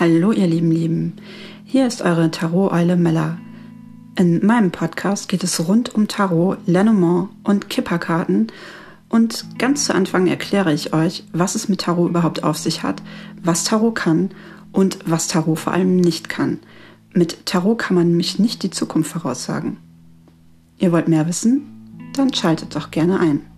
Hallo ihr lieben Lieben, hier ist eure Tarot-Eule Mella. In meinem Podcast geht es rund um Tarot, Lenormand und Kipperkarten und ganz zu Anfang erkläre ich euch, was es mit Tarot überhaupt auf sich hat, was Tarot kann und was Tarot vor allem nicht kann. Mit Tarot kann man nämlich nicht die Zukunft voraussagen. Ihr wollt mehr wissen? Dann schaltet doch gerne ein.